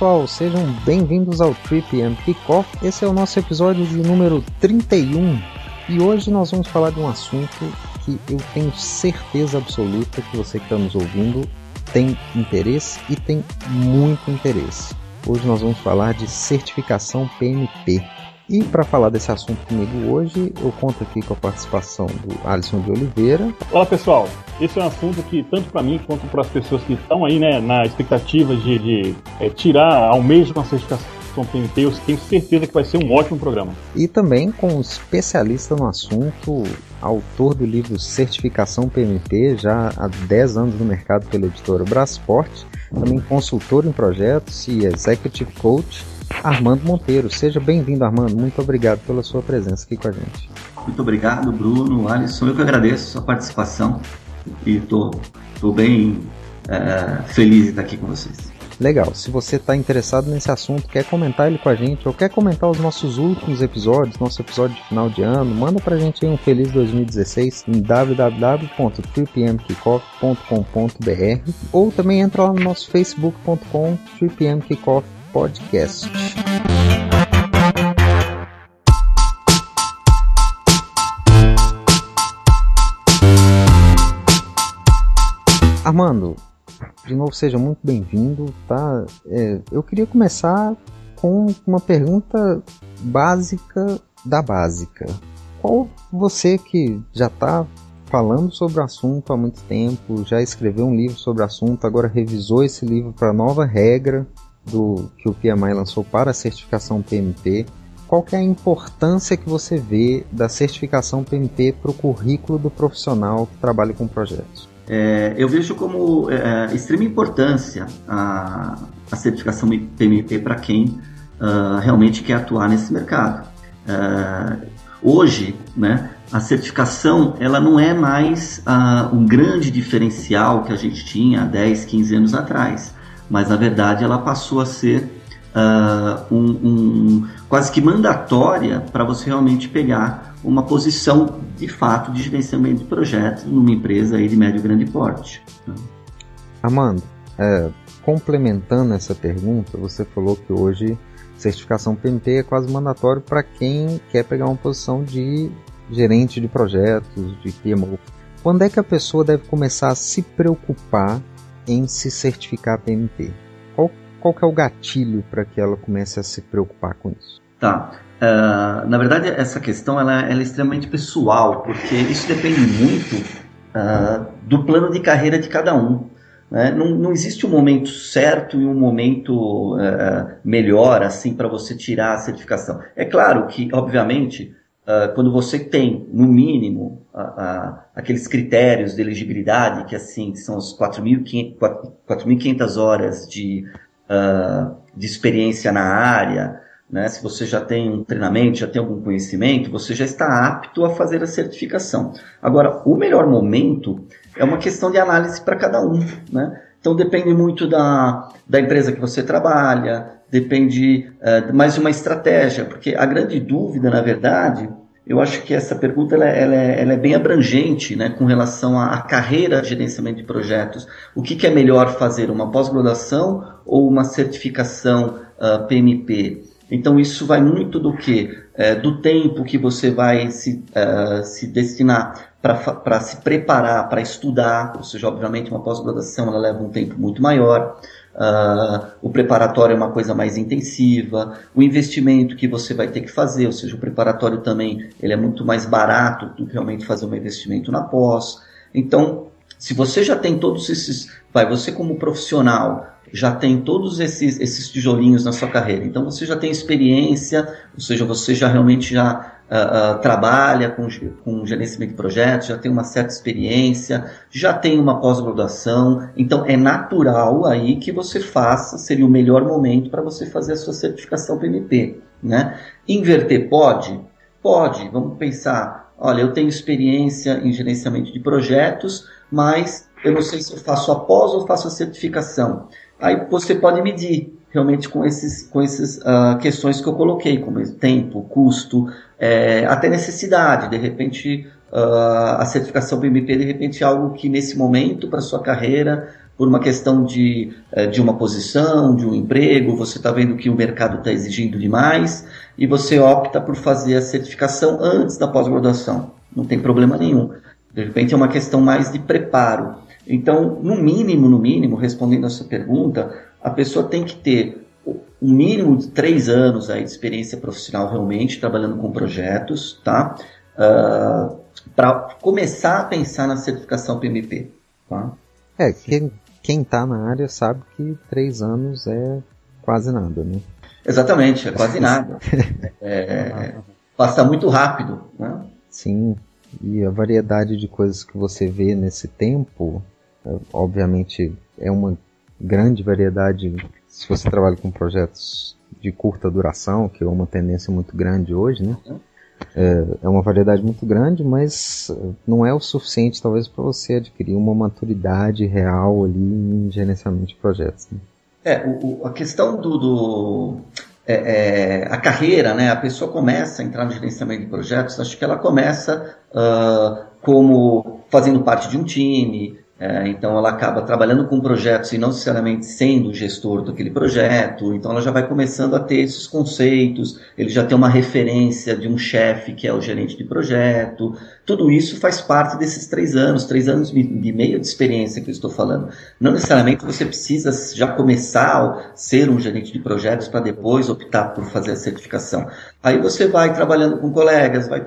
Pessoal, sejam bem-vindos ao Trip and Kickoff. Esse é o nosso episódio de número 31 e hoje nós vamos falar de um assunto que eu tenho certeza absoluta que você que está nos ouvindo tem interesse e tem muito interesse. Hoje nós vamos falar de certificação PMP. E para falar desse assunto comigo hoje, eu conto aqui com a participação do Alisson de Oliveira. Olá pessoal, esse é um assunto que tanto para mim quanto para as pessoas que estão aí né, na expectativa de, de é, tirar ao mesmo a certificação PMP, eu tenho certeza que vai ser um ótimo programa. E também com um especialista no assunto, autor do livro Certificação PMP, já há 10 anos no mercado pela editora Brasport, também consultor em projetos e executive coach Armando Monteiro. Seja bem-vindo, Armando. Muito obrigado pela sua presença aqui com a gente. Muito obrigado, Bruno, Alisson. Eu que agradeço a sua participação e estou bem é, feliz de estar aqui com vocês. Legal. Se você está interessado nesse assunto, quer comentar ele com a gente ou quer comentar os nossos últimos episódios, nosso episódio de final de ano, manda para a gente um feliz 2016 em www.3pmkickoff.com.br ou também entra lá no nosso facebook.com 3pmkickoff Podcast. Armando, de novo seja muito bem-vindo, tá? É, eu queria começar com uma pergunta básica da básica. Qual você que já está falando sobre o assunto há muito tempo, já escreveu um livro sobre o assunto, agora revisou esse livro para nova regra, do que o PMI lançou para a certificação PMP, qual é a importância que você vê da certificação PMP para o currículo do profissional que trabalha com projetos? É, eu vejo como é, é extrema importância a, a certificação PMP para quem uh, realmente quer atuar nesse mercado. Uh, hoje, né, a certificação ela não é mais uh, um grande diferencial que a gente tinha há 10, 15 anos atrás mas na verdade ela passou a ser uh, um, um, quase que mandatória para você realmente pegar uma posição de fato de gerenciamento de projetos numa empresa aí de médio e grande porte. Amanda, é, complementando essa pergunta, você falou que hoje certificação PMP é quase mandatório para quem quer pegar uma posição de gerente de projetos, de PMO. Quando é que a pessoa deve começar a se preocupar em se certificar PMP? Qual, qual que é o gatilho para que ela comece a se preocupar com isso? Tá. Uh, na verdade, essa questão ela, ela, é extremamente pessoal, porque isso depende muito uh, do plano de carreira de cada um. Né? Não, não, existe um momento certo e um momento uh, melhor assim para você tirar a certificação. É claro que, obviamente, uh, quando você tem, no mínimo, aqueles critérios de elegibilidade, que assim são as 4.500 horas de, de experiência na área, né? se você já tem um treinamento, já tem algum conhecimento, você já está apto a fazer a certificação. Agora, o melhor momento é uma questão de análise para cada um. Né? Então depende muito da, da empresa que você trabalha, depende uh, mais de uma estratégia, porque a grande dúvida, na verdade, eu acho que essa pergunta ela, ela, é, ela é, bem abrangente né, com relação à, carreira de gerenciamento de projetos. O que, que é melhor fazer, uma pós-graduação ou uma certificação uh, ah, PMP? Então isso vai muito do que? É, do tempo que você vai se, uh, se destinar para se preparar, para estudar, ou seja, obviamente uma pós-graduação leva um tempo muito maior. Uh, o preparatório é uma coisa mais intensiva, o investimento que você vai ter que fazer, ou seja, o preparatório também ele é muito mais barato do que realmente fazer um investimento na pós. Então, se você já tem todos esses, vai, você como profissional já tem todos esses, esses tijolinhos na sua carreira, então você já tem experiência, ou seja, você já realmente já uh, trabalha com, com gerenciamento de projetos, já tem uma certa experiência, já tem uma pós-graduação, então é natural aí que você faça, seria o melhor momento para você fazer a sua certificação PMP. Né? Inverter pode? Pode, vamos pensar, olha, eu tenho experiência em gerenciamento de projetos, mas eu não sei se eu faço a pós ou faço a certificação. Aí você pode medir realmente com esses com essas uh, questões que eu coloquei, como tempo, custo, é, até necessidade. De repente, uh, a certificação BMP de repente é algo que nesse momento para sua carreira por uma questão de, eh, de uma posição, de um emprego, você está vendo que o mercado está exigindo demais e você opta por fazer a certificação antes da pós-graduação. Não tem problema nenhum. De repente é uma questão mais de preparo. Então, no mínimo, no mínimo, respondendo a sua pergunta, a pessoa tem que ter um mínimo de três anos aí de experiência profissional realmente, trabalhando com projetos, tá? Uh, ah, para começar a pensar na certificação PMP. Tá? É, quem, quem tá na área sabe que três anos é quase nada, né? Exatamente, é quase nada. É, passa muito rápido, né? Sim, e a variedade de coisas que você vê nesse tempo, é, obviamente, é uma grande variedade se você trabalha com projetos de curta duração, que é uma tendência muito grande hoje, né? É, é uma variedade muito grande, mas não é o suficiente, talvez, para você adquirir uma maturidade real ali em gerenciamento de projetos. Né? É, o, a questão do, do é, é, a carreira, né? A pessoa começa a entrar no gerenciamento de projetos, acho que ela começa uh, como fazendo parte de um time, é, então ela acaba trabalhando com projetos e não necessariamente sendo gestor daquele projeto. Então ela já vai começando a ter esses conceitos, ele já tem uma referência de um chefe que é o gerente de projeto. Tudo isso faz parte desses três anos, três anos e meio de experiência que eu estou falando. Não necessariamente você precisa já começar a ser um gerente de projetos para depois optar por fazer a certificação. Aí você vai trabalhando com colegas, vai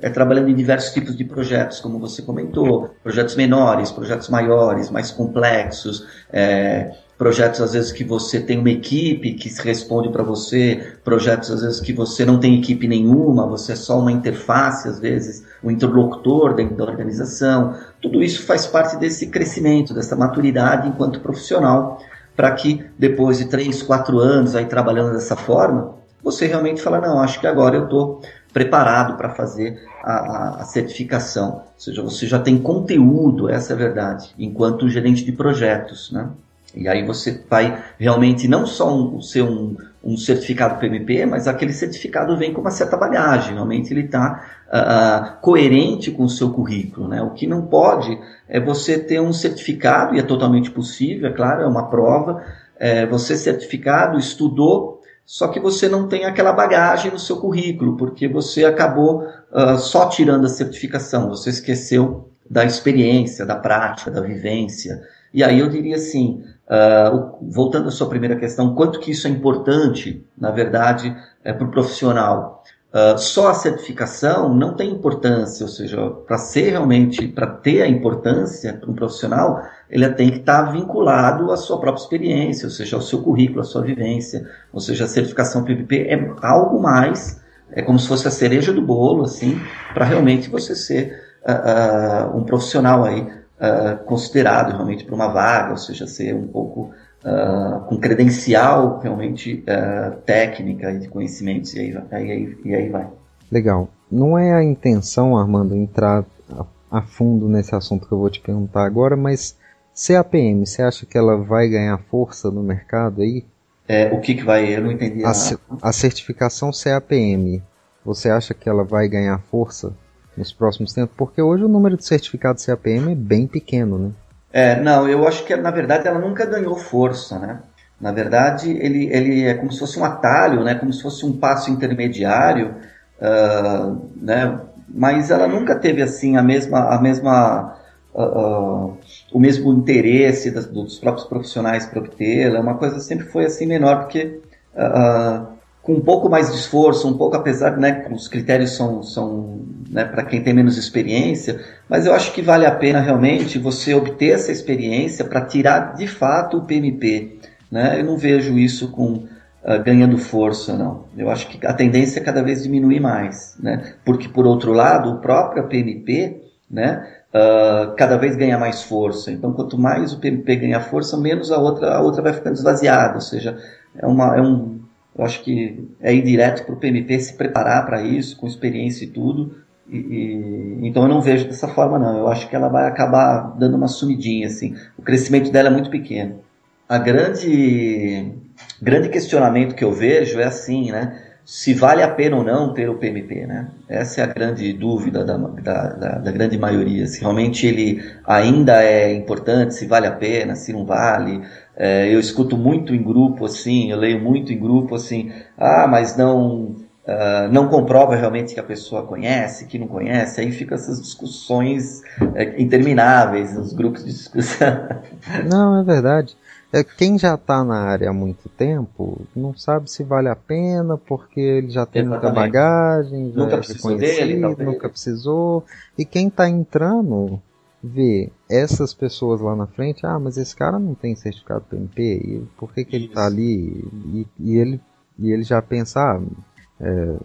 é, trabalhando em diversos tipos de projetos, como você comentou, projetos menores, projetos maiores, mais complexos, é, projetos às vezes que você tem uma equipe que responde para você, projetos às vezes que você não tem equipe nenhuma, você é só uma interface, às vezes, um interlocutor dentro da organização. Tudo isso faz parte desse crescimento, dessa maturidade enquanto profissional, para que depois de três, quatro anos aí trabalhando dessa forma, você realmente fala, não, acho que agora eu estou preparado para fazer a, a, a, certificação. Ou seja, você já tem conteúdo, essa é a verdade, enquanto gerente de projetos, né? E aí você vai realmente não só um, ser um, um, certificado PMP, mas aquele certificado vem com uma certa bagagem. Realmente ele está uh, ah, coerente com o seu currículo. Né? O que não pode é você ter um certificado, e é totalmente possível, é claro, é uma prova, é, você certificado, estudou só que você não tem aquela bagagem no seu currículo, porque você acabou uh, só tirando a certificação, você esqueceu da experiência, da prática, da vivência. E aí eu diria assim, uh, voltando à sua primeira questão, quanto que isso é importante, na verdade, é, para o profissional. Uh, só a certificação não tem importância, ou seja, para ser realmente, para ter a importância para um profissional, ele tem que estar tá vinculado à sua própria experiência, ou seja, ao seu currículo, à sua vivência. Ou seja, a certificação PPP é algo mais, é como se fosse a cereja do bolo, assim, para realmente você ser uh, um profissional aí uh, considerado realmente para uma vaga, ou seja, ser um pouco com credencial realmente técnica e de conhecimentos, e aí, aí, e aí vai. Legal. Não é a intenção, Armando, entrar a fundo nesse assunto que eu vou te perguntar agora, mas CAPM, você acha que ela vai ganhar força no mercado aí? É, o que, que vai? Eu não entendi. A, a certificação CAPM, você acha que ela vai ganhar força nos próximos tempos? Porque hoje o número de certificados CAPM é bem pequeno, né? É, não, eu acho que na verdade ela nunca ganhou força, né? Na verdade, ele, ele é como se fosse um atalho, né? Como se fosse um passo intermediário, uh, né? Mas ela nunca teve assim a mesma a mesma uh, o mesmo interesse das, dos próprios profissionais para obtê-la. Uma coisa sempre foi assim menor, porque uh, com um pouco mais de esforço, um pouco apesar, né, os critérios são, são né, para quem tem menos experiência, mas eu acho que vale a pena realmente você obter essa experiência para tirar de fato o PMP. Né? Eu não vejo isso com uh, ganhando força, não. Eu acho que a tendência é cada vez diminuir mais, né? porque por outro lado, o próprio PMP, né, uh, cada vez ganha mais força. Então, quanto mais o PMP ganha força, menos a outra, a outra vai ficando esvaziada. Ou seja, é, uma, é um, eu acho que é ir direto para o PMP se preparar para isso, com experiência e tudo. E, e, então eu não vejo dessa forma não. Eu acho que ela vai acabar dando uma sumidinha assim. O crescimento dela é muito pequeno. A grande grande questionamento que eu vejo é assim, né? se vale a pena ou não ter o PMP, né? Essa é a grande dúvida da, da, da, da, grande maioria. Se realmente ele ainda é importante, se vale a pena, se não vale. É, eu escuto muito em grupo assim, eu leio muito em grupo assim, ah, mas não uh, não comprova realmente que a pessoa conhece, que não conhece. Aí ficam essas discussões é, intermináveis nos grupos de discussão. Não, é verdade. É, quem já está na área há muito tempo não sabe se vale a pena porque ele já tem Exatamente. muita bagagem, já nunca é precisou dele, nunca precisou. E quem está entrando vê essas pessoas lá na frente, ah, mas esse cara não tem certificado PMP, e por que, que ele está ali? E, e, ele, e ele já pensa, ah, é,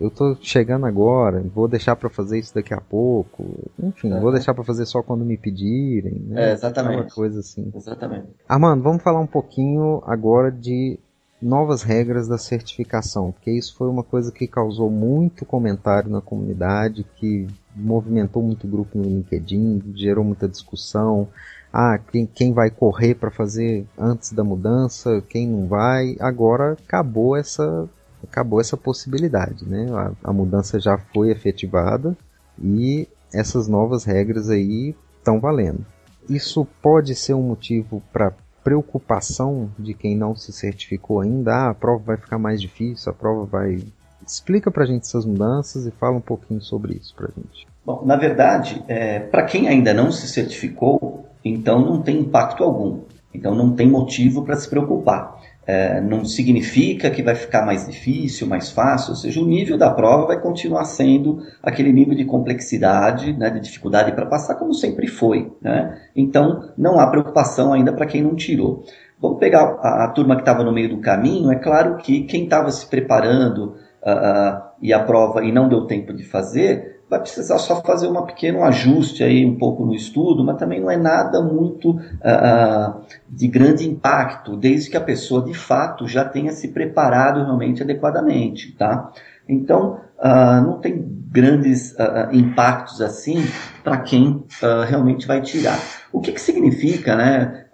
eu tô chegando agora, vou deixar para fazer isso daqui a pouco. Enfim, vou deixar para fazer só quando me pedirem. Né? É, exatamente. Uma coisa assim. Exatamente. Armando, vamos falar um pouquinho agora de novas regras da certificação, porque isso foi uma coisa que causou muito comentário na comunidade, que movimentou muito grupo no LinkedIn, gerou muita discussão. Ah, quem, quem vai correr para fazer antes da mudança, quem não vai. Agora acabou essa acabou essa possibilidade, né? A, a mudança já foi efetivada e essas novas regras aí estão valendo. Isso pode ser um motivo para preocupação de quem não se certificou ainda. Ah, a prova vai ficar mais difícil, a prova vai. Explica para a gente essas mudanças e fala um pouquinho sobre isso para a gente. Bom, na verdade, é, para quem ainda não se certificou, então não tem impacto algum. Então não tem motivo para se preocupar é, não significa que vai ficar mais difícil, mais fácil, ou seja, o nível da prova vai continuar sendo aquele nível de complexidade, né, de dificuldade para passar, como sempre foi. Né? Então, não há preocupação ainda para quem não tirou. Vamos pegar a, a turma que estava no meio do caminho, é claro que quem estava se preparando uh, uh, e a prova e não deu tempo de fazer, vai precisar só fazer um pequeno ajuste aí um pouco no estudo, mas também não é nada muito uh, de grande impacto, desde que a pessoa de fato já tenha se preparado realmente adequadamente, tá? Então, uh, não tem grandes uh, impactos assim para quem realmente vai tirar. O que, que significa, né,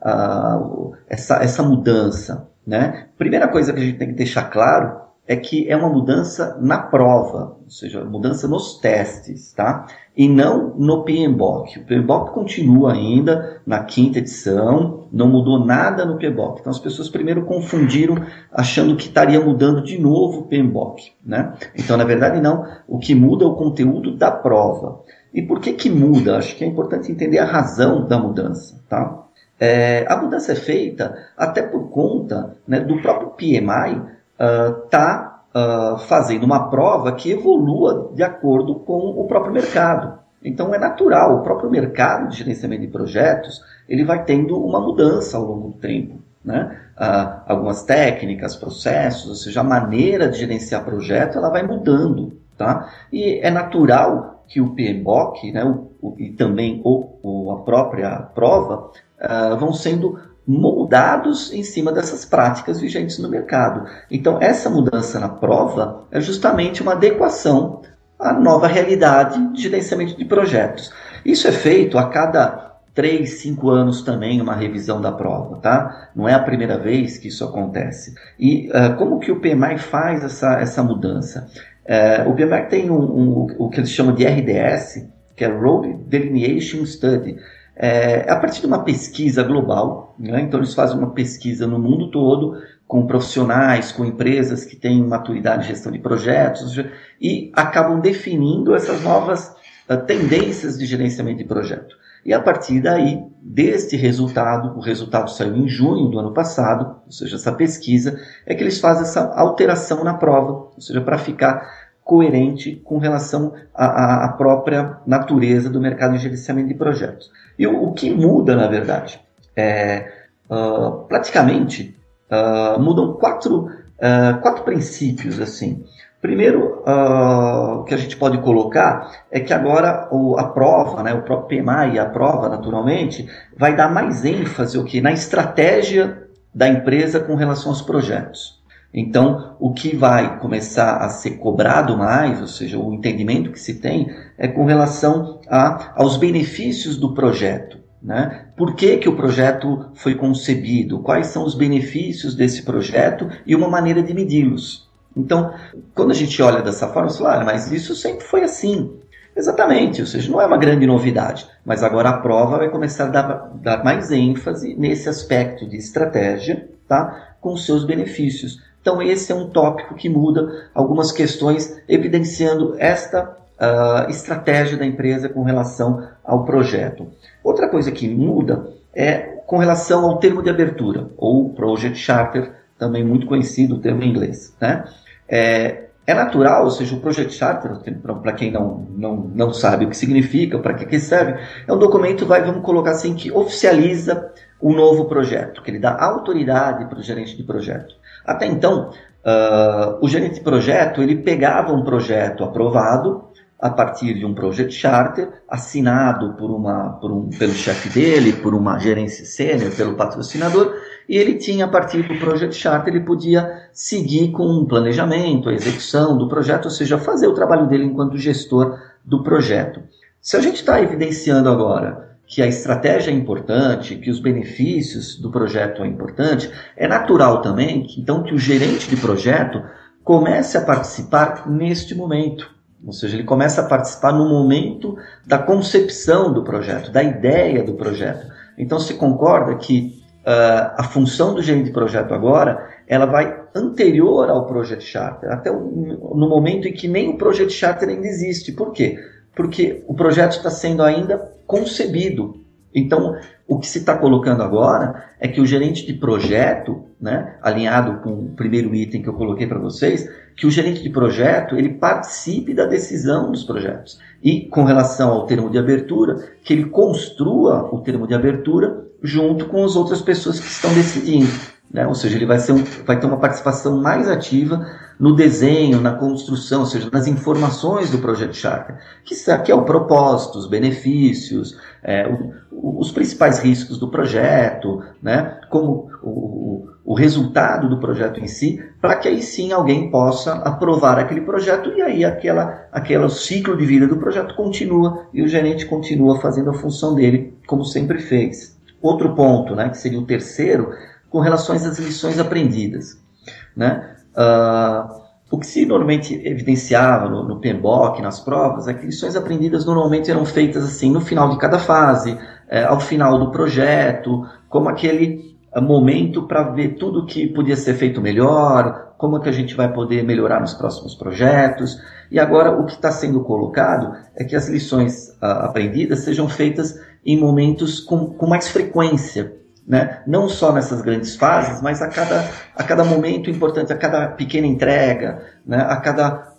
essa, essa mudança, né? Primeira coisa que a gente tem que deixar claro é que é uma mudança na prova, ou seja, mudança nos testes, tá? E não no PMBOK. O PMBOK continua ainda na quinta edição, não mudou nada no PMBOK. Então as pessoas primeiro confundiram achando que estaria mudando de novo o PMBOK, né? Então na verdade não, o que muda é o conteúdo da prova. E por que que muda? Acho que é importante entender a razão da mudança, tá? É, a mudança é feita até por conta né, do próprio PMI está uh, uh, fazendo uma prova que evolua de acordo com o próprio mercado. Então é natural, o próprio mercado de gerenciamento de projetos ele vai tendo uma mudança ao longo do tempo. Né? Uh, algumas técnicas, processos, ou seja, a maneira de gerenciar projeto ela vai mudando. Tá? E é natural que o PMBOK né, o, o, e também o, a própria prova uh, vão sendo moldados em cima dessas práticas vigentes no mercado. Então, essa mudança na prova é justamente uma adequação à nova realidade de gerenciamento de projetos. Isso é feito a cada 3, 5 anos também uma revisão da prova, tá? Não é a primeira vez que isso acontece. E uh, como que o PMI faz essa, essa mudança? Uh, o PMI tem um, um, o que eles chamam de RDS, que é Road Delineation Study, é, a partir de uma pesquisa global, né? então eles fazem uma pesquisa no mundo todo com profissionais, com empresas que têm maturidade de gestão de projetos e acabam definindo essas novas uh, tendências de gerenciamento de projeto. E a partir daí, deste resultado, o resultado saiu em junho do ano passado, ou seja, essa pesquisa, é que eles fazem essa alteração na prova, ou seja, para ficar coerente com relação à, à, própria natureza do mercado de gerenciamento de projetos. E o, o que muda, na verdade, é uh, praticamente uh, mudam quatro, uh, quatro princípios assim. Primeiro, o que a gente pode colocar é que agora o, a prova, né, o próprio PMI e a prova, naturalmente, vai dar mais ênfase o que na estratégia da empresa com relação aos projetos. Então, o que vai começar a ser cobrado mais, ou seja, o entendimento que se tem, é com relação a, aos benefícios do projeto. Né? Por que, que o projeto foi concebido? Quais são os benefícios desse projeto e uma maneira de medi-los. Então, quando a gente olha dessa forma, você fala, ah, mas isso sempre foi assim. Exatamente, ou seja, não é uma grande novidade, mas agora a prova vai começar a dar, dar mais ênfase nesse aspecto de estratégia, tá? com seus benefícios. Então, esse é um tópico que muda algumas questões, evidenciando esta uh, estratégia da empresa com relação ao projeto. Outra coisa que muda é com relação ao termo de abertura, ou Project Charter, também muito conhecido o termo em inglês. Né? É, é natural, ou seja, o Project Charter, para quem não, não, não sabe o que significa, para que, que serve, é um documento, vai, vamos colocar assim, que oficializa o novo projeto, que ele dá autoridade para o gerente de projeto. Até então, uh, o gerente de projeto, ele pegava um projeto aprovado, a partir de um Project Charter, assinado por uma, por um, pelo chefe dele, por uma gerência sênior, pelo patrocinador, e ele tinha, a partir do Project Charter, ele podia seguir com um planejamento, a execução do projeto, ou seja, fazer o trabalho dele enquanto gestor do projeto. Se a gente está evidenciando agora que a estratégia é importante, que os benefícios do projeto é importante, é natural também que, então que o gerente de projeto comece a participar neste momento. Ou seja, ele começa a participar no momento da concepção do projeto, da ideia do projeto. Então se concorda que uh, a função do gerente de projeto agora, ela vai anterior ao Project Charter, até o, no momento em que nem o Project Charter ainda existe. Por quê? Porque o projeto está sendo ainda concebido. Então, o que se está colocando agora é que o gerente de projeto, né, alinhado com o primeiro item que eu coloquei para vocês, que o gerente de projeto ele participe da decisão dos projetos. E com relação ao termo de abertura, que ele construa o termo de abertura junto com as outras pessoas que estão decidindo. Né? Ou seja, ele vai, ser um, vai ter uma participação mais ativa no desenho, na construção, ou seja, nas informações do projeto Charter, que, que é o propósito, os benefícios, é, o, os principais riscos do projeto, né? como o, o resultado do projeto em si, para que aí sim alguém possa aprovar aquele projeto e aí aquela, aquele ciclo de vida do projeto continua e o gerente continua fazendo a função dele como sempre fez. Outro ponto, né, que seria o terceiro, com relações às lições aprendidas. Né? Uh, o que se normalmente evidenciava no, no PMBOK, nas provas, é que lições aprendidas normalmente eram feitas assim no final de cada fase, é, ao final do projeto, como aquele uh, momento para ver tudo que podia ser feito melhor, como é que a gente vai poder melhorar nos próximos projetos. E agora o que está sendo colocado é que as lições uh, aprendidas sejam feitas em momentos com, com mais frequência, né? não só nessas grandes fases, mas a cada, a cada momento importante, a cada pequena entrega, né? a cada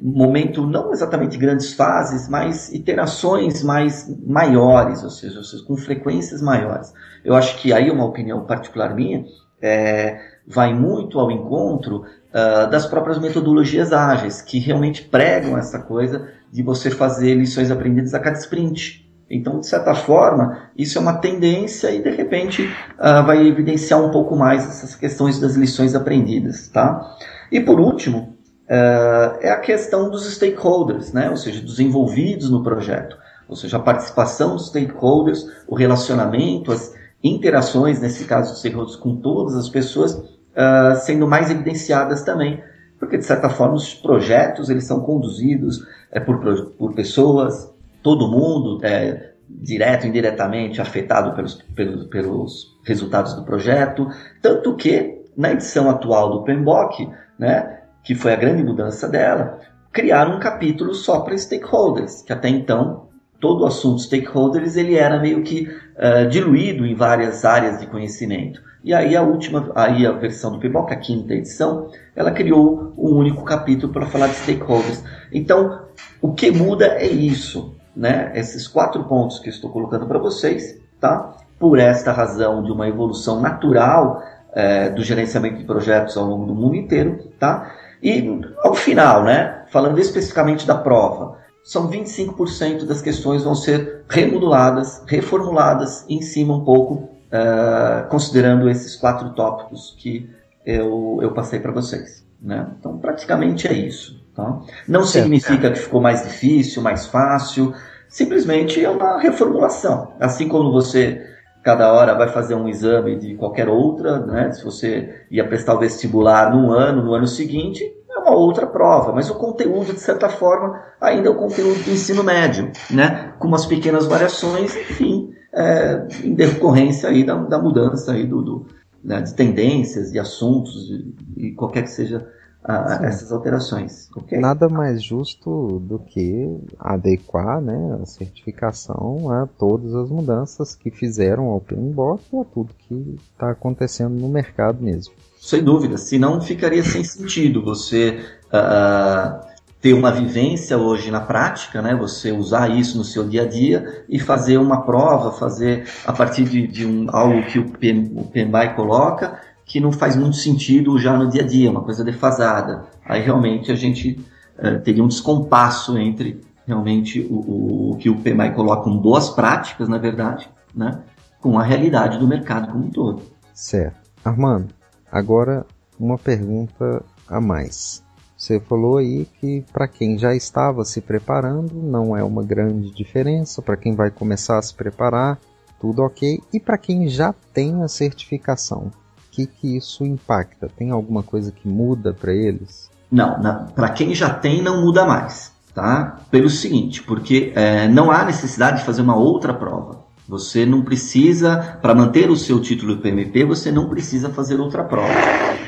momento, não exatamente grandes fases, mas iterações mais maiores, ou seja, ou seja, com frequências maiores. Eu acho que aí uma opinião particular minha é, vai muito ao encontro uh, das próprias metodologias ágeis, que realmente pregam essa coisa de você fazer lições aprendidas a cada sprint. Então, de certa forma, isso é uma tendência e de repente uh, vai evidenciar um pouco mais essas questões das lições aprendidas, tá? E por último, uh, é a questão dos stakeholders, né? Ou seja, dos envolvidos no projeto. Ou seja, a participação dos stakeholders, o relacionamento, as interações, nesse caso dos stakeholders com todas as pessoas, uh, sendo mais evidenciadas também. Porque, de certa forma, os projetos eles são conduzidos é, por, por pessoas, todo mundo, é, direto e indiretamente, afetado pelos, pelos, pelos resultados do projeto. Tanto que, na edição atual do PMBOK, né, que foi a grande mudança dela, criaram um capítulo só para stakeholders, que até então todo o assunto stakeholders ele era meio que uh, diluído em várias áreas de conhecimento. E aí a última, aí a versão do PMBOK, a quinta edição, ela criou um único capítulo para falar de stakeholders. Então, o que muda é isso né, esses quatro pontos que estou colocando para vocês, tá? Por esta razão de uma evolução natural é, do gerenciamento de projetos ao longo do mundo inteiro, tá? E ao final, né, falando especificamente da prova, são 25% das questões vão ser remoduladas, reformuladas em cima um pouco, uh, considerando esses quatro tópicos que eu, eu passei para vocês. Né? Então, praticamente é isso. Tá? Não significa que ficou mais difícil, mais fácil, simplesmente é uma reformulação. Assim como você cada hora vai fazer um exame de qualquer outra, né? Se você ia prestar o vestibular num ano, no ano seguinte, é uma outra prova, mas o conteúdo, de certa forma, ainda é o conteúdo do ensino médio, né? Com umas pequenas variações, enfim, é, em decorrência aí da, da mudança aí do, do né, de tendências, de assuntos, e qualquer que seja a, essas alterações. Okay? Nada mais justo do que adequar né, a certificação a todas as mudanças que fizeram ao PMBOK e a tudo que está acontecendo no mercado mesmo. Sem dúvida, senão ficaria sem sentido você uh, ter uma vivência hoje na prática, né? Você usar isso no seu dia a dia e fazer uma prova, fazer a partir de, de um, algo que o, PM, o PMI coloca que não faz muito sentido já no dia a dia, uma coisa defasada. Aí realmente a gente uh, teria um descompasso entre realmente o, o, o, que o PMI coloca como boas práticas, na verdade, né, com a realidade do mercado como um todo. Certo. Armando, agora uma pergunta a mais. Você falou aí que para quem já estava se preparando não é uma grande diferença, para quem vai começar a se preparar, tudo ok, e para quem já tem a certificação, que, que isso impacta? Tem alguma coisa que muda para eles? Não, para quem já tem não muda mais, tá? Pelo seguinte, porque é, não há necessidade de fazer uma outra prova. Você não precisa, para manter o seu título PMP, você não precisa fazer outra prova.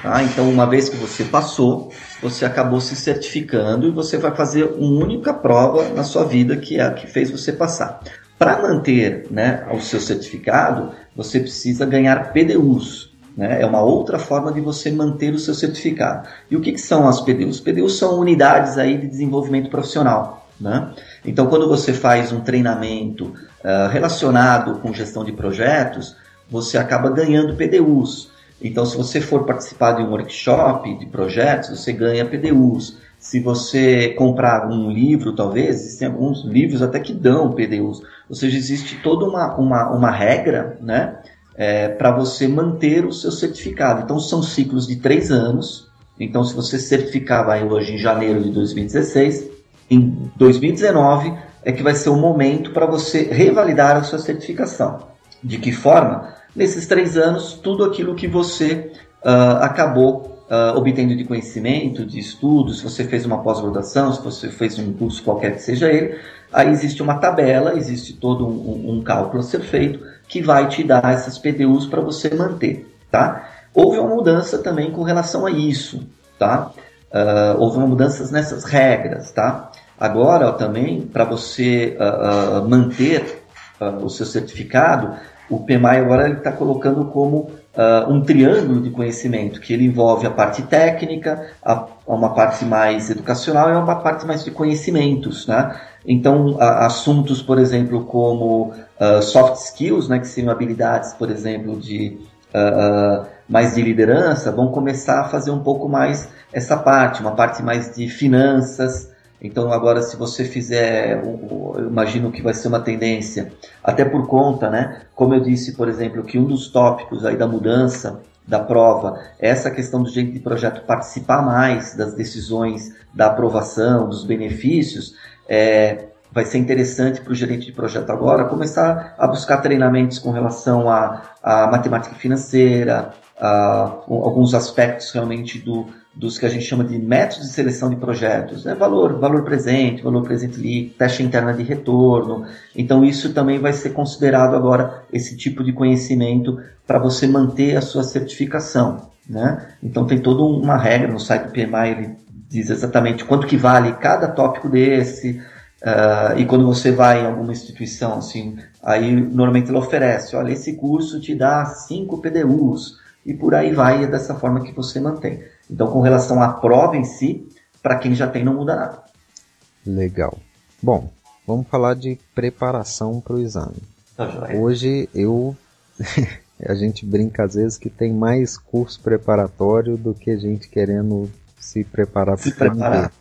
Tá? Então, uma vez que você passou, você acabou se certificando e você vai fazer uma única prova na sua vida que é a que fez você passar. Para manter né, o seu certificado, você precisa ganhar PDUs, né? É uma outra forma de você manter o seu certificado. E o que, que são as PDUs? PDUs são unidades aí de desenvolvimento profissional. Né? Então, quando você faz um treinamento uh, relacionado com gestão de projetos, você acaba ganhando PDUs. Então, se você for participar de um workshop de projetos, você ganha PDUs. Se você comprar um livro, talvez, existem alguns livros até que dão PDUs. Ou seja, existe toda uma, uma, uma regra, né? É, para você manter o seu certificado. Então, são ciclos de três anos. Então, se você certificar vai hoje em janeiro de 2016, em 2019 é que vai ser o momento para você revalidar a sua certificação. De que forma? Nesses três anos, tudo aquilo que você uh, acabou uh, obtendo de conhecimento, de estudos, se você fez uma pós-graduação, se você fez um curso qualquer que seja ele, aí existe uma tabela, existe todo um, um cálculo a ser feito que vai te dar essas PDUs para você manter, tá? Houve uma mudança também com relação a isso, tá? Uh, houve uma mudança nessas regras, tá? Agora também, para você uh, uh, manter o seu certificado, o PMI agora está colocando como um triângulo de conhecimento, que ele envolve a parte técnica, a, uma parte mais educacional e uma parte mais de conhecimentos, né? Então, assuntos, por exemplo, como uh, soft skills, né, que seriam habilidades, por exemplo, de uh, uh, mais de liderança, vão começar a fazer um pouco mais essa parte, uma parte mais de finanças. Então, agora, se você fizer, eu imagino que vai ser uma tendência, até por conta, né, como eu disse, por exemplo, que um dos tópicos aí da mudança da prova é essa questão do jeito de projeto participar mais das decisões da aprovação, dos benefícios, é, vai ser interessante para o gerente de projeto agora começar a buscar treinamentos com relação à, matemática financeira, a, alguns aspectos realmente do, dos que a gente chama de métodos de seleção de projetos, né? valor, valor presente, valor presente líquido, taxa interna de retorno. Então isso também vai ser considerado agora esse tipo de conhecimento para você manter a sua certificação. Né? Então tem toda uma regra no site do PMI, ele diz exatamente quanto que vale cada tópico desse, uh, e quando você vai em alguma instituição, assim, aí normalmente ele oferece, olha, esse curso te dá 5 PDUs, e por aí vai, é dessa forma que você mantém. Então, com relação à prova em si, para quem já tem, não muda nada. Legal. Bom, vamos falar de preparação para o exame. Tá Hoje eu a gente brinca às vezes que tem mais curso preparatório do que gente querendo se preparar para o preparar.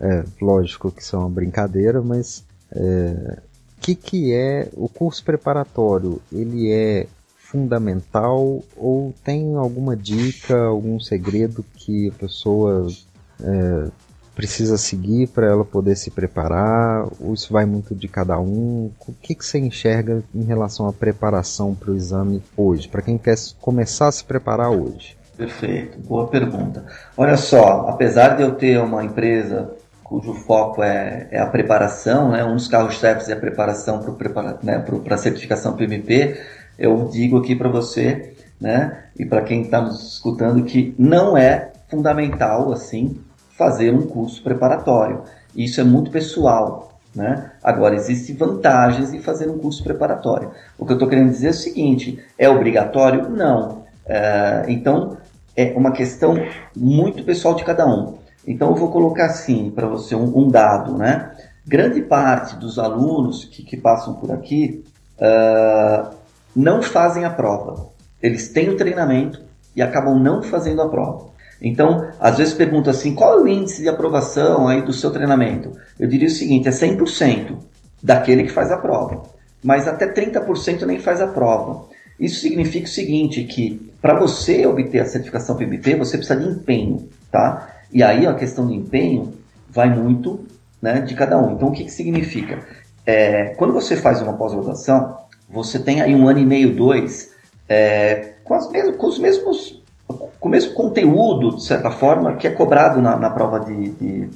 É, lógico que isso é uma brincadeira, mas o é, que, que é o curso preparatório? Ele é fundamental ou tem alguma dica, algum segredo que a pessoa é, precisa seguir para ela poder se preparar? Ou isso vai muito de cada um? O que, que você enxerga em relação à preparação para o exame hoje, para quem quer começar a se preparar hoje? Perfeito, boa pergunta. Olha só, apesar de eu ter uma empresa cujo foco é, é a preparação, né, um dos carros-chefes é a preparação para prepara, né, a certificação PMP, eu digo aqui para você né, e para quem está nos escutando que não é fundamental assim fazer um curso preparatório. Isso é muito pessoal. Né? Agora, existem vantagens em fazer um curso preparatório. O que eu estou querendo dizer é o seguinte: é obrigatório? Não. É, então, é uma questão muito pessoal de cada um. Então, eu vou colocar assim para você um, um, dado. Né? Grande parte dos alunos que, que passam por aqui uh, não fazem a prova. Eles têm o treinamento e acabam não fazendo a prova. Então, às vezes pergunta assim, qual é o índice de aprovação aí do seu treinamento? Eu diria o seguinte, é 100% daquele que faz a prova, mas até 30% nem faz a prova. Isso significa o seguinte, que para você obter a certificação PMP, você precisa de empenho, tá? E aí a questão do empenho vai muito né, de cada um. Então, o que, que significa? É, quando você faz uma pós-graduação, você tem aí um ano e meio, dois, é, com, mesmas, com os mesmos com o mesmo conteúdo, de certa forma, que é cobrado na, na prova de, de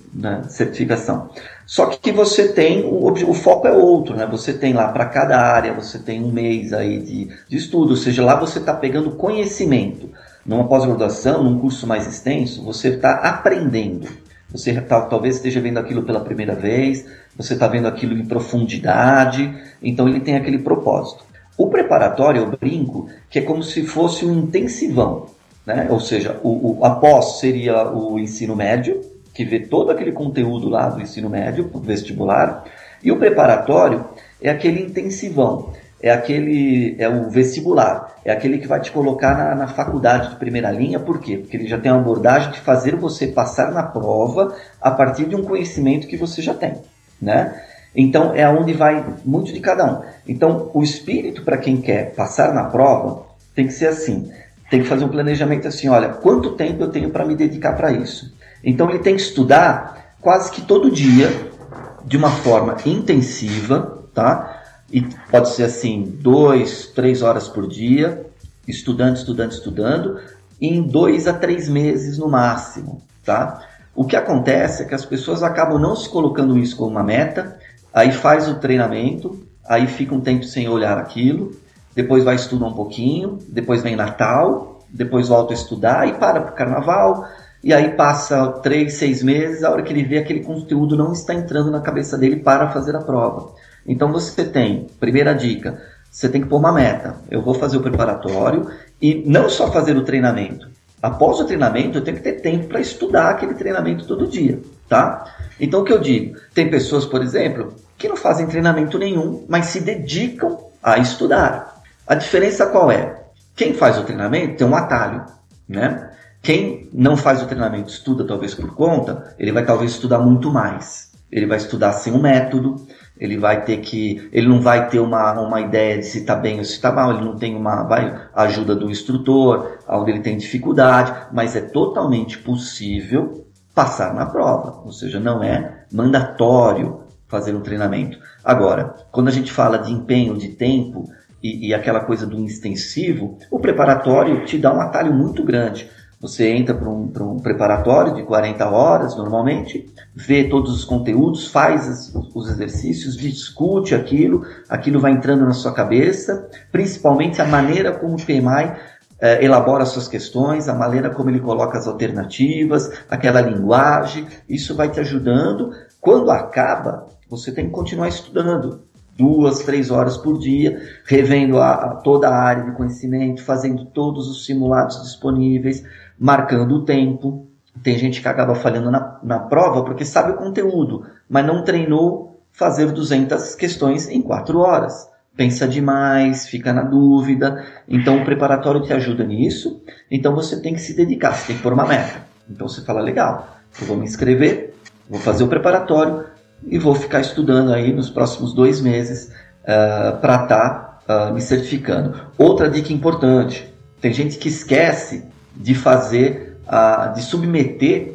certificação. Só que você tem, o, o foco é outro, né? Você tem lá para cada área, você tem um mês aí de, de estudo, ou seja, lá você está pegando conhecimento. Numa pós-graduação, num curso mais extenso, você está aprendendo. Você tá, talvez esteja vendo aquilo pela primeira vez, você está vendo aquilo em profundidade, então ele tem aquele propósito. O preparatório, eu brinco, que é como se fosse um intensivão. Né? Ou seja, o, o após seria o ensino médio, que vê todo aquele conteúdo lá do ensino médio, vestibular, e o preparatório é aquele intensivão, é aquele é o vestibular, é aquele que vai te colocar na, na, faculdade de primeira linha, por quê? Porque ele já tem uma abordagem de fazer você passar na prova a partir de um conhecimento que você já tem, né? Então é onde vai muito de cada um. Então o espírito para quem quer passar na prova tem que ser assim tem que fazer um planejamento assim, olha, quanto tempo eu tenho para me dedicar para isso? Então ele tem que estudar quase que todo dia, de uma forma intensiva, tá? E pode ser assim, dois, três horas por dia, estudando, estudando, estudando, em dois a três meses no máximo, tá? O que acontece é que as pessoas acabam não se colocando isso como uma meta, aí faz o treinamento, aí fica um tempo sem olhar aquilo, depois vai estudar um pouquinho, depois vem Natal, depois volta a estudar e para para o Carnaval, e aí passa três, seis meses, a hora que ele vê aquele conteúdo não está entrando na cabeça dele para fazer a prova. Então você tem, primeira dica, você tem que pôr uma meta. Eu vou fazer o preparatório e não só fazer o treinamento. Após o treinamento, eu tenho que ter tempo para estudar aquele treinamento todo dia, tá? Então o que eu digo? Tem pessoas, por exemplo, que não fazem treinamento nenhum, mas se dedicam a estudar. A diferença qual é? Quem faz o treinamento tem um atalho, né? Quem não faz o treinamento, estuda talvez por conta, ele vai talvez estudar muito mais. Ele vai estudar sem um método, ele vai ter que, ele não vai ter uma, uma ideia de se está bem ou se está mal, ele não tem uma vai, ajuda do instrutor, onde ele tem dificuldade, mas é totalmente possível passar na prova, ou seja, não é mandatório fazer um treinamento. Agora, quando a gente fala de empenho de tempo, e, e aquela coisa do extensivo, o preparatório te dá um atalho muito grande. Você entra para um, um, preparatório de 40 horas, normalmente, vê todos os conteúdos, faz os exercícios, discute aquilo, aquilo vai entrando na sua cabeça, principalmente a maneira como o PMI eh, elabora suas questões, a maneira como ele coloca as alternativas, aquela linguagem, isso vai te ajudando. Quando acaba, você tem que continuar estudando duas, três horas por dia, revendo a, a toda a área de conhecimento, fazendo todos os simulados disponíveis, marcando o tempo. Tem gente que acaba falhando na, na prova porque sabe o conteúdo, mas não treinou fazer 200 questões em quatro horas. Pensa demais, fica na dúvida. Então o preparatório te ajuda nisso. Então você tem que se dedicar, você tem que pôr uma meta. Então você fala, legal, eu vou me inscrever, vou fazer o preparatório, e vou ficar estudando aí nos próximos dois meses uh, eh, para estar tá, uh, me certificando. Outra dica importante: tem gente que esquece de fazer, uh, de submeter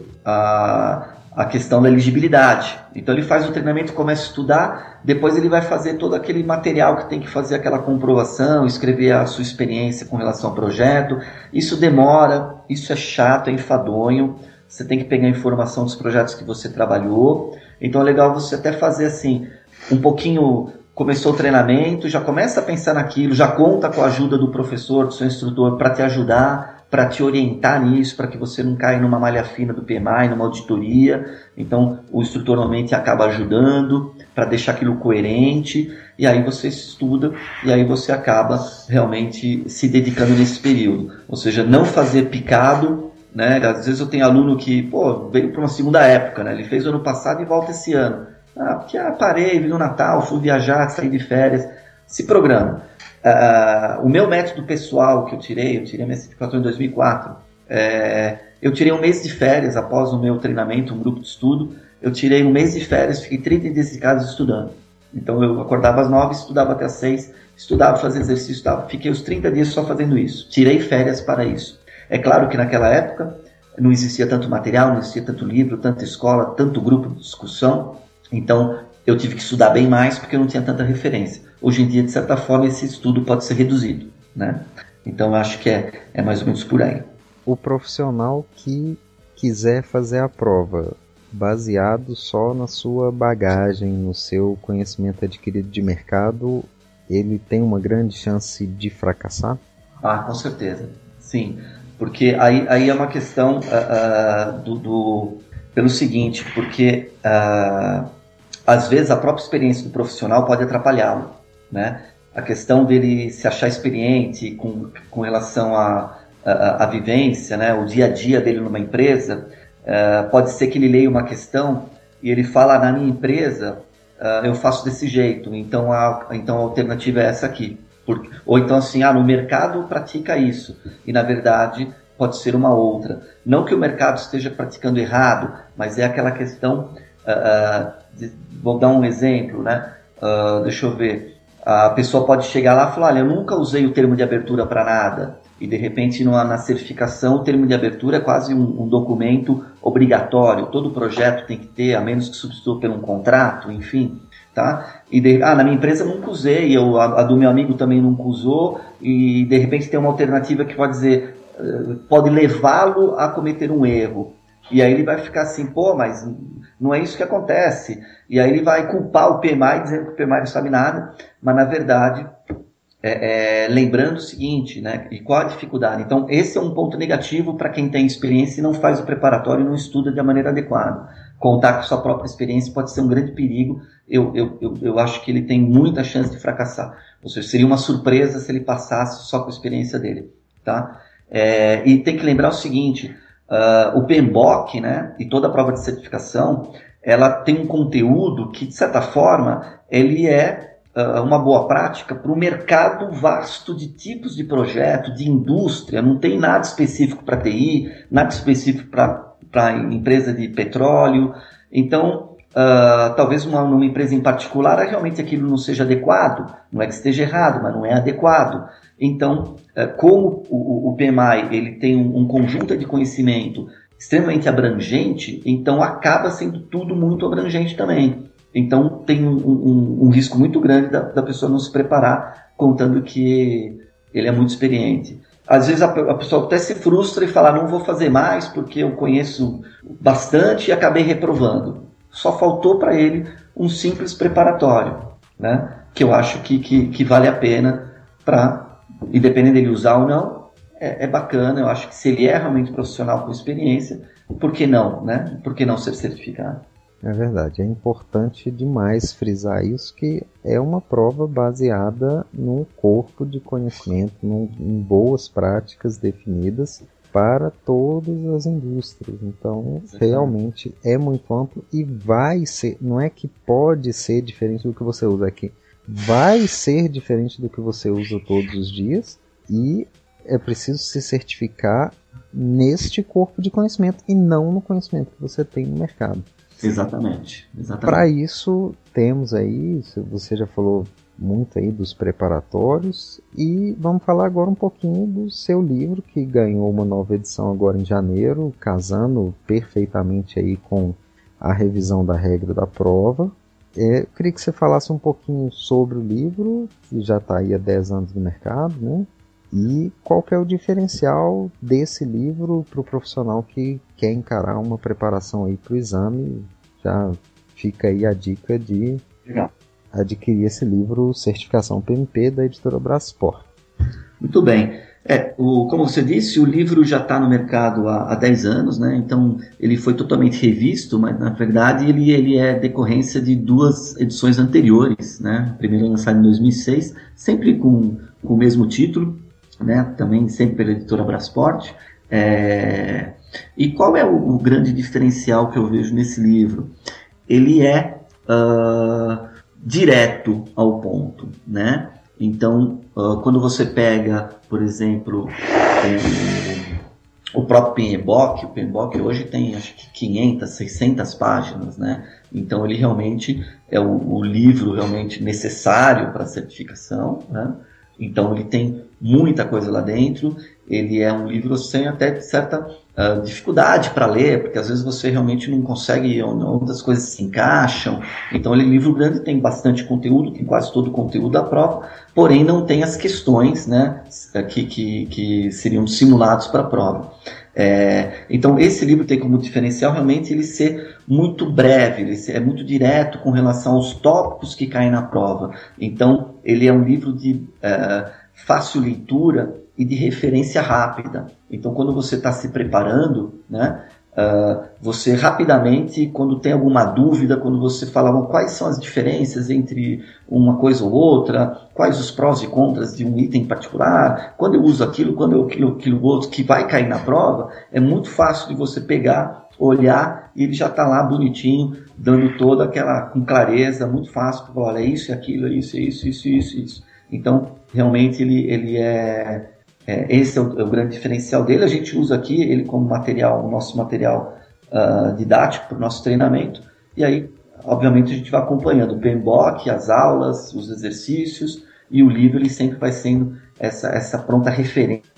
a questão da elegibilidade. Então ele faz o treinamento, começa a estudar, depois ele vai fazer todo aquele material que tem que fazer aquela comprovação, escrever a sua experiência com relação ao projeto. Isso demora, isso é chato, é enfadonho. Você tem que pegar informação dos projetos que você trabalhou. Então é legal você até fazer assim, um pouquinho começou o treinamento, já começa a pensar naquilo, já conta com a ajuda do professor, do seu instrutor para te ajudar para te orientar nisso, para que você não caia numa malha fina do PMI, numa auditoria. Então, o instrutor normalmente acaba ajudando para deixar aquilo coerente, e aí você estuda, e aí você acaba realmente se dedicando nesse período. Ou seja, não fazer picado, né? Às vezes eu tenho aluno que, pô, veio para uma segunda época, né? Ele fez o ano passado e volta esse ano. Ah, porque ah, parei, vi no Natal, fui viajar, saí de férias. Se programa. Uh, o meu método pessoal que eu tirei, eu tirei minha certificação em 2004, é, eu tirei um mês de férias após o meu treinamento, um grupo de estudo, eu tirei um mês de férias, fiquei 30 dias de casa estudando. Então eu acordava às 9, estudava até às 6, estudava, fazia exercício, estudava. fiquei os 30 dias só fazendo isso. Tirei férias para isso. É claro que naquela época não existia tanto material, não existia tanto livro, tanta escola, tanto grupo de discussão, então eu tive que estudar bem mais porque eu não tinha tanta referência. Hoje em dia, de certa forma, esse estudo pode ser reduzido, né? Então, acho que é, é mais ou menos por aí. O profissional que quiser fazer a prova baseado só na sua bagagem, no seu conhecimento adquirido de mercado, ele tem uma grande chance de fracassar? Ah, com certeza. Sim, porque aí, aí é uma questão uh, uh, do, do, pelo seguinte, porque uh, às vezes a própria experiência do profissional pode atrapalhá-lo, né? A questão dele se achar experiente com, com relação à a, a, a, vivência, né? O dia a dia dele numa empresa, uh, pode ser que ele leia uma questão e ele fala na minha empresa uh, eu faço desse jeito, então a, então a alternativa é essa aqui. Ou então assim, ah, no mercado pratica isso e na verdade pode ser uma outra. Não que o mercado esteja praticando errado, mas é aquela questão uh, de, vou dar um exemplo, né? Deixa eu ver. A pessoa pode chegar lá e falar: Olha, eu nunca usei o termo de abertura para nada. E de repente, numa, na certificação, o termo de abertura é quase um, um, documento obrigatório. Todo projeto tem que ter, a menos que substitua por um contrato, enfim. Tá? E de, ah, na minha empresa nunca usei, eu, a, a, do meu amigo também nunca usou, e de repente tem uma alternativa que pode dizer, eh, pode levá-lo a cometer um erro. E aí ele vai ficar assim, pô, mas não é isso que acontece. E aí ele vai culpar o PMI, dizendo que o PMI não sabe nada, mas na verdade, é, é, lembrando o seguinte, né? E qual a dificuldade? Então, esse é um ponto negativo para quem tem experiência e não faz o preparatório e não estuda de maneira adequada. Contar com sua própria experiência pode ser um grande perigo. Eu, eu, eu, eu acho que ele tem muita chance de fracassar. Ou seja, seria uma surpresa se ele passasse só com a experiência dele. Tá? É, e tem que lembrar o seguinte: uh, o PMBOK, né, e toda a prova de certificação, ela tem um conteúdo que, de certa forma, ele é uh, uma boa prática para o mercado vasto de tipos de projeto, de indústria, não tem nada específico para TI, nada específico para empresa de petróleo. Então, Uh, talvez uma, numa empresa em particular realmente aquilo não seja adequado, não é que esteja errado, mas não é adequado. Então, uh, como o, PMI ele tem um, um, conjunto de conhecimento extremamente abrangente, então acaba sendo tudo muito abrangente também. Então tem um, um, um risco muito grande da, da, pessoa não se preparar, contando que ele é muito experiente. Às vezes a, a pessoa até se frustra e fala, não vou fazer mais porque eu conheço bastante e acabei reprovando só faltou para ele um simples preparatório, né? Que eu acho que, que, que vale a pena para, independente dele usar ou não, é, é, bacana. Eu acho que se ele é realmente profissional com experiência, por que não, né? Por que não ser certificado? É verdade, é importante demais frisar isso, que é uma prova baseada num corpo de conhecimento, num, em boas práticas definidas para todas as indústrias. Então, realmente é muito amplo e vai ser, não é que pode ser diferente do que você usa aqui, vai ser diferente do que você usa todos os dias e é preciso se certificar neste corpo de conhecimento e não no conhecimento que você tem no mercado. Exatamente. exatamente. Para isso, temos aí, você já falou muito aí dos preparatórios e vamos falar agora um pouquinho do seu livro que ganhou uma nova edição agora em janeiro, casando perfeitamente aí com a revisão da regra da prova. É, eu queria que você falasse um pouquinho sobre o livro, que já está aí há 10 anos no mercado, né? E qual que é o diferencial desse livro para o profissional que quer encarar uma preparação aí para o exame? Já fica aí a dica de Legal. adquirir esse livro Certificação PMP da editora Brasport. Muito bem. É, o, como você disse, o livro já está no mercado há, há 10 anos, né? então ele foi totalmente revisto, mas na verdade ele, ele é decorrência de duas edições anteriores. Né? Primeiro lançado em 2006, sempre com, com o mesmo título, né? também sempre pela editora Brasport. É... E qual é o, o, grande diferencial que eu vejo nesse livro? Ele é uh, direto ao ponto, né? Então, uh, quando você pega, por exemplo, o próprio PMBOK, o PMBOK hoje tem acho que 500, 600 páginas, né? Então ele realmente é o, o livro realmente necessário para a certificação, né? Então ele tem muita coisa lá dentro. Ele é um livro sem até certa uh, dificuldade para ler, porque às vezes você realmente não consegue onde as coisas se encaixam. Então ele é livro grande, tem bastante conteúdo, tem quase todo o conteúdo da prova, porém não tem as questões, né, que, que, que seriam simulados para a prova. É, então esse livro tem como diferencial realmente ele ser muito breve, ele é muito direto com relação aos tópicos que caem na prova. Então ele é um livro de uh, fácil leitura e de referência rápida. Então, quando você está se preparando, né, uh, você rapidamente, quando tem alguma dúvida, quando você fala bom, quais são as diferenças entre uma coisa ou outra, quais os prós e contras de um item particular, quando eu uso aquilo, quando eu aquilo, aquilo outro que vai cair na prova, é muito fácil de você pegar, olhar e ele já está lá bonitinho, dando toda aquela com clareza, muito fácil para falar, é isso, é aquilo, é isso, é isso, isso, isso, isso. Então, realmente ele, ele é, é esse é o, é o, grande diferencial dele. A gente usa aqui ele como material, o nosso material uh, didático para o nosso treinamento. E aí, obviamente, a gente vai acompanhando o PMBOK, as aulas, os exercícios e o livro ele sempre vai sendo essa, essa pronta referência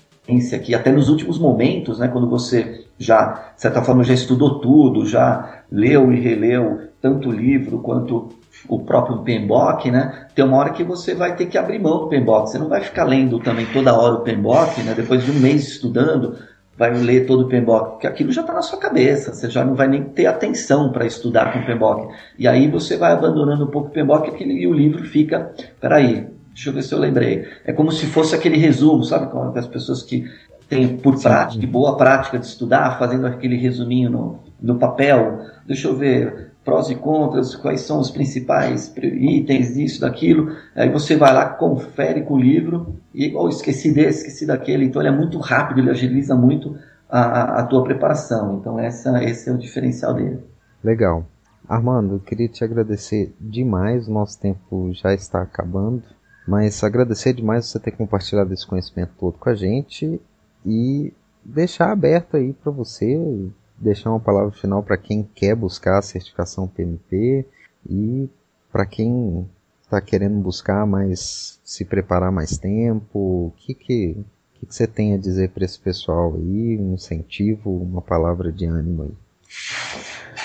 aqui, até nos últimos momentos, né, quando você já, de certa forma, já estudou tudo, já leu e releu tanto o livro quanto o próprio PMBOK, né? Tem uma hora que você vai ter que abrir mão do PMBOK. Você não vai ficar lendo também toda hora o PMBOK, né? Depois de um mês estudando, vai ler todo o PMBOK, porque aquilo já está na sua cabeça. Você já não vai nem ter atenção para estudar com o PMBOK. E aí você vai abandonando um pouco o PMBOK e o livro fica, peraí, deixa eu ver se eu lembrei. É como se fosse aquele resumo, sabe? Com as pessoas que têm por prática, boa prática de estudar, fazendo aquele resuminho no, no papel. Deixa eu ver, prós e contras, quais são os principais itens disso, daquilo. Aí você vai lá, confere com o livro e oh, esqueci desse, esqueci daquele. Então ele é muito rápido, ele agiliza muito a, a tua preparação. Então essa, esse é o diferencial dele. Legal. Armando, eu queria te agradecer demais. Nosso tempo já está acabando. Mas agradecer demais você ter compartilhado esse conhecimento todo com a gente e deixar aberto aí para você deixar uma palavra final para quem quer buscar a certificação PMP e para quem está querendo buscar mais, se preparar mais tempo, o que que, que, que você tem a dizer para esse pessoal aí, um incentivo, uma palavra de ânimo aí?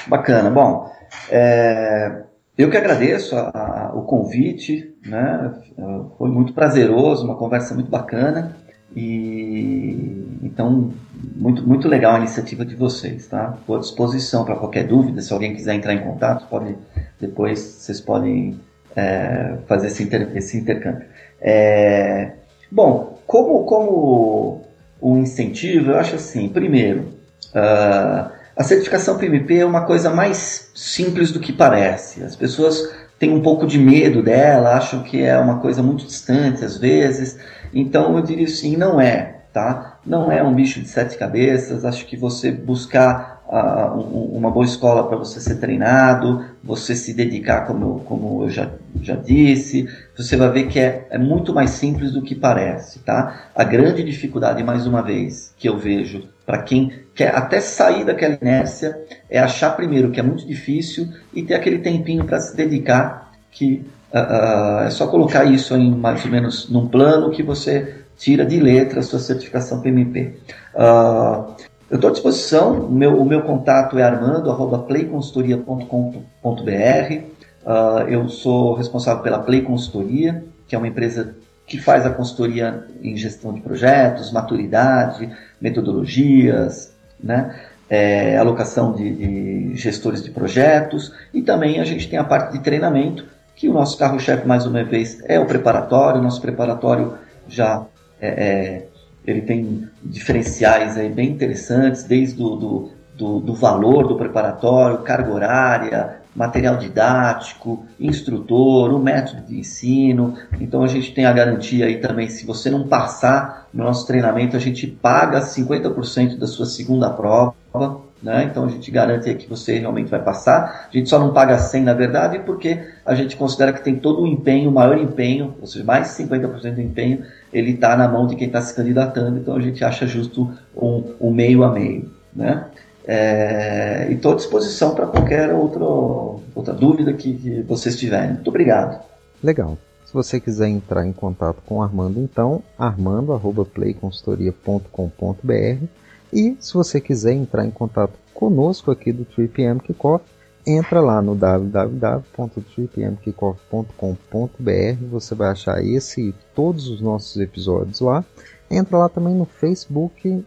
Bacana, bom, é, eu que agradeço a, a, o convite, né? Foi muito prazeroso, uma conversa muito bacana. E então, muito, muito legal a iniciativa de vocês, tá? Estou à disposição para qualquer dúvida, se alguém quiser entrar em contato, pode, depois vocês podem é, fazer esse, inter, esse intercâmbio. É, bom, como, como um incentivo, eu acho assim, primeiro, uh, a certificação PMP é uma coisa mais simples do que parece. As pessoas têm um pouco de medo dela, acham que é uma coisa muito distante às vezes. Então eu diria assim, não é, tá? Não é um bicho de sete cabeças. Acho que você buscar uh, um, uma boa escola para você ser treinado, você se dedicar, como, como eu já, já disse, você vai ver que é, é muito mais simples do que parece, tá? A grande dificuldade, mais uma vez, que eu vejo para quem quer até sair daquela inércia é achar primeiro que é muito difícil e ter aquele tempinho para se dedicar que Uh, é só colocar isso em mais ou menos num plano que você tira de letra a sua certificação PMP. Uh, eu estou à disposição, o meu, o meu contato é armando.playconsultoria.com.br. Uh, eu sou responsável pela Play Consultoria, que é uma empresa que faz a consultoria em gestão de projetos, maturidade, metodologias, né? É, alocação de, de, gestores de projetos e também a gente tem a parte de treinamento, que o nosso carro-chefe, mais uma vez, é o preparatório. O nosso preparatório já é, é, ele tem diferenciais aí bem interessantes, desde do, do, do, do valor do preparatório, carga horária, material didático, instrutor, o método de ensino. Então a gente tem a garantia aí também, se você não passar no nosso treinamento, a gente paga 50% da sua segunda prova. Né? Então a gente garante que você realmente vai passar. A gente só não paga 100 na verdade porque a gente considera que tem todo o empenho, o maior empenho, ou seja, mais de 50% do empenho, ele está na mão de quem está se candidatando. Então a gente acha justo um, um meio a meio. Né? É, e estou à disposição para qualquer outro, outra dúvida que, que vocês tiverem. Muito obrigado. Legal. Se você quiser entrar em contato com o Armando, então, armando.playconsultoria.com.br e se você quiser entrar em contato conosco aqui do 3PM Kickoff, entra lá no www.3pmkickoff.com.br, você vai achar esse e todos os nossos episódios lá. Entra lá também no facebook.com.br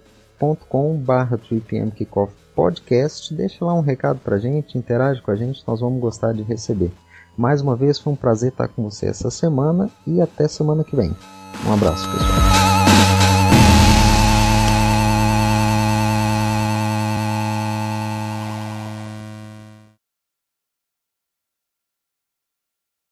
3PM Kickoff Podcast, deixa lá um recado pra gente, interage com a gente, nós vamos gostar de receber. Mais uma vez foi um prazer estar com você essa semana e até semana que vem. Um abraço, pessoal.